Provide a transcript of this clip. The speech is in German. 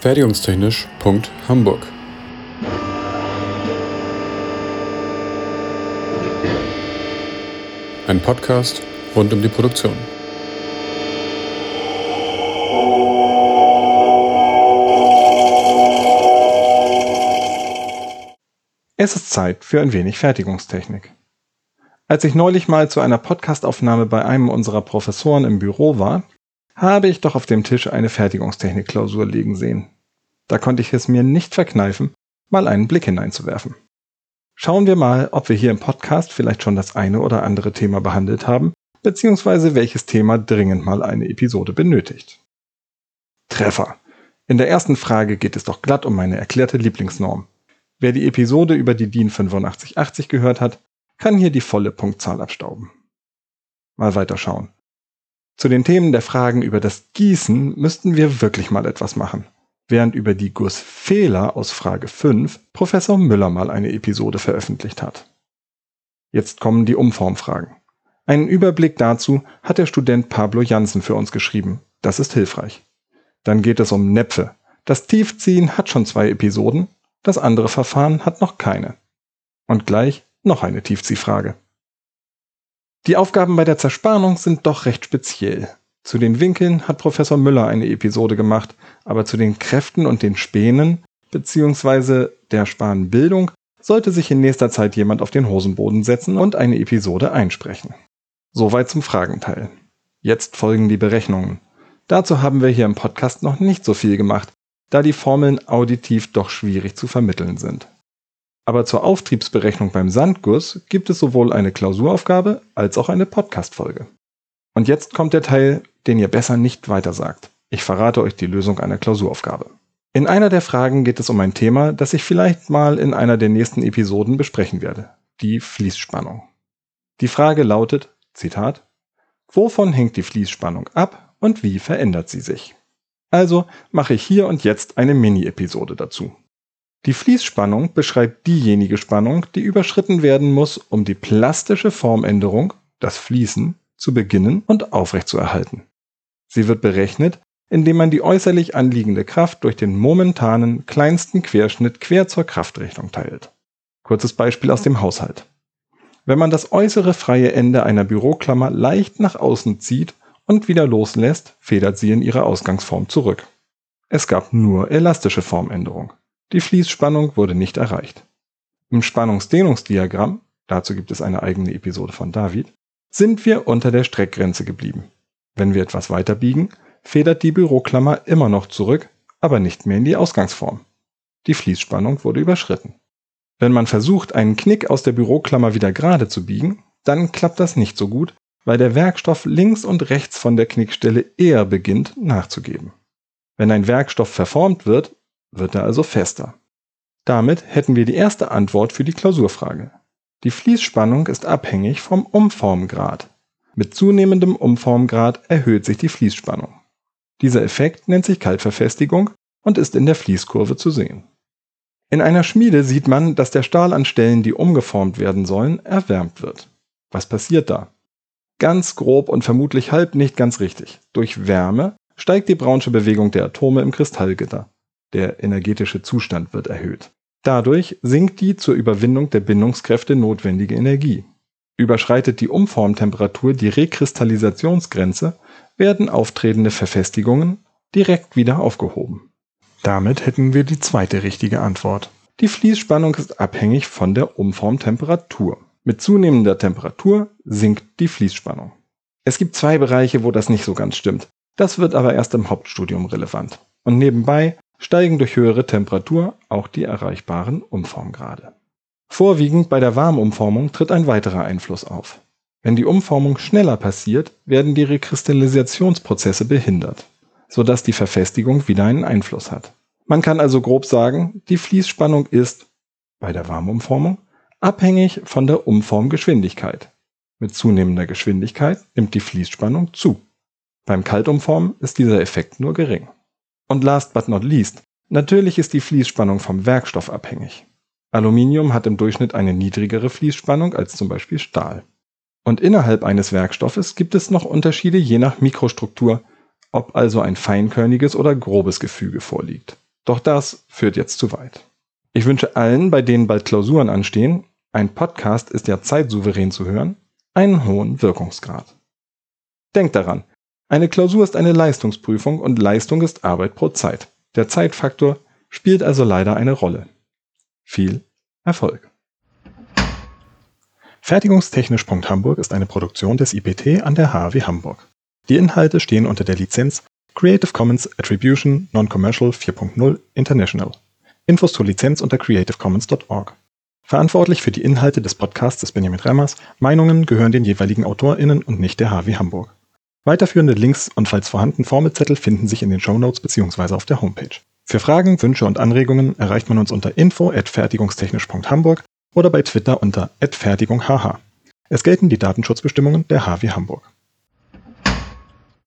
Fertigungstechnisch.hamburg Ein Podcast rund um die Produktion. Es ist Zeit für ein wenig Fertigungstechnik. Als ich neulich mal zu einer Podcastaufnahme bei einem unserer Professoren im Büro war, habe ich doch auf dem Tisch eine Fertigungstechnik-Klausur liegen sehen. Da konnte ich es mir nicht verkneifen, mal einen Blick hineinzuwerfen. Schauen wir mal, ob wir hier im Podcast vielleicht schon das eine oder andere Thema behandelt haben, beziehungsweise welches Thema dringend mal eine Episode benötigt. Treffer. In der ersten Frage geht es doch glatt um meine erklärte Lieblingsnorm. Wer die Episode über die DIN 8580 gehört hat, kann hier die volle Punktzahl abstauben. Mal weiterschauen. Zu den Themen der Fragen über das Gießen müssten wir wirklich mal etwas machen. Während über die Gussfehler aus Frage 5 Professor Müller mal eine Episode veröffentlicht hat. Jetzt kommen die Umformfragen. Einen Überblick dazu hat der Student Pablo Jansen für uns geschrieben. Das ist hilfreich. Dann geht es um Näpfe. Das Tiefziehen hat schon zwei Episoden das andere Verfahren hat noch keine. Und gleich noch eine Tiefziehfrage. Die Aufgaben bei der Zerspannung sind doch recht speziell. Zu den Winkeln hat Professor Müller eine Episode gemacht, aber zu den Kräften und den Spänen bzw. der Spanbildung sollte sich in nächster Zeit jemand auf den Hosenboden setzen und eine Episode einsprechen. Soweit zum Fragenteil. Jetzt folgen die Berechnungen. Dazu haben wir hier im Podcast noch nicht so viel gemacht, da die Formeln auditiv doch schwierig zu vermitteln sind. Aber zur Auftriebsberechnung beim Sandguss gibt es sowohl eine Klausuraufgabe als auch eine Podcast-Folge. Und jetzt kommt der Teil, den ihr besser nicht weitersagt. Ich verrate euch die Lösung einer Klausuraufgabe. In einer der Fragen geht es um ein Thema, das ich vielleicht mal in einer der nächsten Episoden besprechen werde. Die Fließspannung. Die Frage lautet, Zitat, Wovon hängt die Fließspannung ab und wie verändert sie sich? Also mache ich hier und jetzt eine Mini-Episode dazu. Die Fließspannung beschreibt diejenige Spannung, die überschritten werden muss, um die plastische Formänderung, das Fließen, zu beginnen und aufrechtzuerhalten. Sie wird berechnet, indem man die äußerlich anliegende Kraft durch den momentanen kleinsten Querschnitt quer zur Kraftrichtung teilt. Kurzes Beispiel aus dem Haushalt. Wenn man das äußere freie Ende einer Büroklammer leicht nach außen zieht und wieder loslässt, federt sie in ihre Ausgangsform zurück. Es gab nur elastische Formänderung. Die Fließspannung wurde nicht erreicht. Im Spannungsdehnungsdiagramm, dazu gibt es eine eigene Episode von David, sind wir unter der Streckgrenze geblieben. Wenn wir etwas weiter biegen, federt die Büroklammer immer noch zurück, aber nicht mehr in die Ausgangsform. Die Fließspannung wurde überschritten. Wenn man versucht, einen Knick aus der Büroklammer wieder gerade zu biegen, dann klappt das nicht so gut, weil der Werkstoff links und rechts von der Knickstelle eher beginnt nachzugeben. Wenn ein Werkstoff verformt wird, wird er also fester. Damit hätten wir die erste Antwort für die Klausurfrage. Die Fließspannung ist abhängig vom Umformgrad. Mit zunehmendem Umformgrad erhöht sich die Fließspannung. Dieser Effekt nennt sich Kaltverfestigung und ist in der Fließkurve zu sehen. In einer Schmiede sieht man, dass der Stahl an Stellen, die umgeformt werden sollen, erwärmt wird. Was passiert da? Ganz grob und vermutlich halb nicht ganz richtig. Durch Wärme steigt die Brownsche Bewegung der Atome im Kristallgitter. Der energetische Zustand wird erhöht. Dadurch sinkt die zur Überwindung der Bindungskräfte notwendige Energie. Überschreitet die Umformtemperatur die Rekristallisationsgrenze, werden auftretende Verfestigungen direkt wieder aufgehoben. Damit hätten wir die zweite richtige Antwort. Die Fließspannung ist abhängig von der Umformtemperatur. Mit zunehmender Temperatur sinkt die Fließspannung. Es gibt zwei Bereiche, wo das nicht so ganz stimmt. Das wird aber erst im Hauptstudium relevant. Und nebenbei steigen durch höhere Temperatur auch die erreichbaren Umformgrade. Vorwiegend bei der Warmumformung tritt ein weiterer Einfluss auf. Wenn die Umformung schneller passiert, werden die Rekristallisationsprozesse behindert, sodass die Verfestigung wieder einen Einfluss hat. Man kann also grob sagen, die Fließspannung ist bei der Warmumformung abhängig von der Umformgeschwindigkeit. Mit zunehmender Geschwindigkeit nimmt die Fließspannung zu. Beim Kaltumformen ist dieser Effekt nur gering. Und last but not least, natürlich ist die Fließspannung vom Werkstoff abhängig. Aluminium hat im Durchschnitt eine niedrigere Fließspannung als zum Beispiel Stahl. Und innerhalb eines Werkstoffes gibt es noch Unterschiede je nach Mikrostruktur, ob also ein feinkörniges oder grobes Gefüge vorliegt. Doch das führt jetzt zu weit. Ich wünsche allen, bei denen bald Klausuren anstehen, ein Podcast ist ja zeitsouverän zu hören, einen hohen Wirkungsgrad. Denkt daran, eine Klausur ist eine Leistungsprüfung und Leistung ist Arbeit pro Zeit. Der Zeitfaktor spielt also leider eine Rolle. Viel Erfolg! Fertigungstechnisch.hamburg ist eine Produktion des IPT an der HW Hamburg. Die Inhalte stehen unter der Lizenz Creative Commons Attribution Non-Commercial 4.0 International. Infos zur Lizenz unter creativecommons.org. Verantwortlich für die Inhalte des Podcasts ist Benjamin Remmers. Meinungen gehören den jeweiligen AutorInnen und nicht der HW Hamburg. Weiterführende Links und falls vorhanden Formelzettel finden sich in den Shownotes bzw. auf der Homepage. Für Fragen, Wünsche und Anregungen erreicht man uns unter info@fertigungstechnisch.hamburg oder bei Twitter unter @fertigunghh. Es gelten die Datenschutzbestimmungen der HW Hamburg.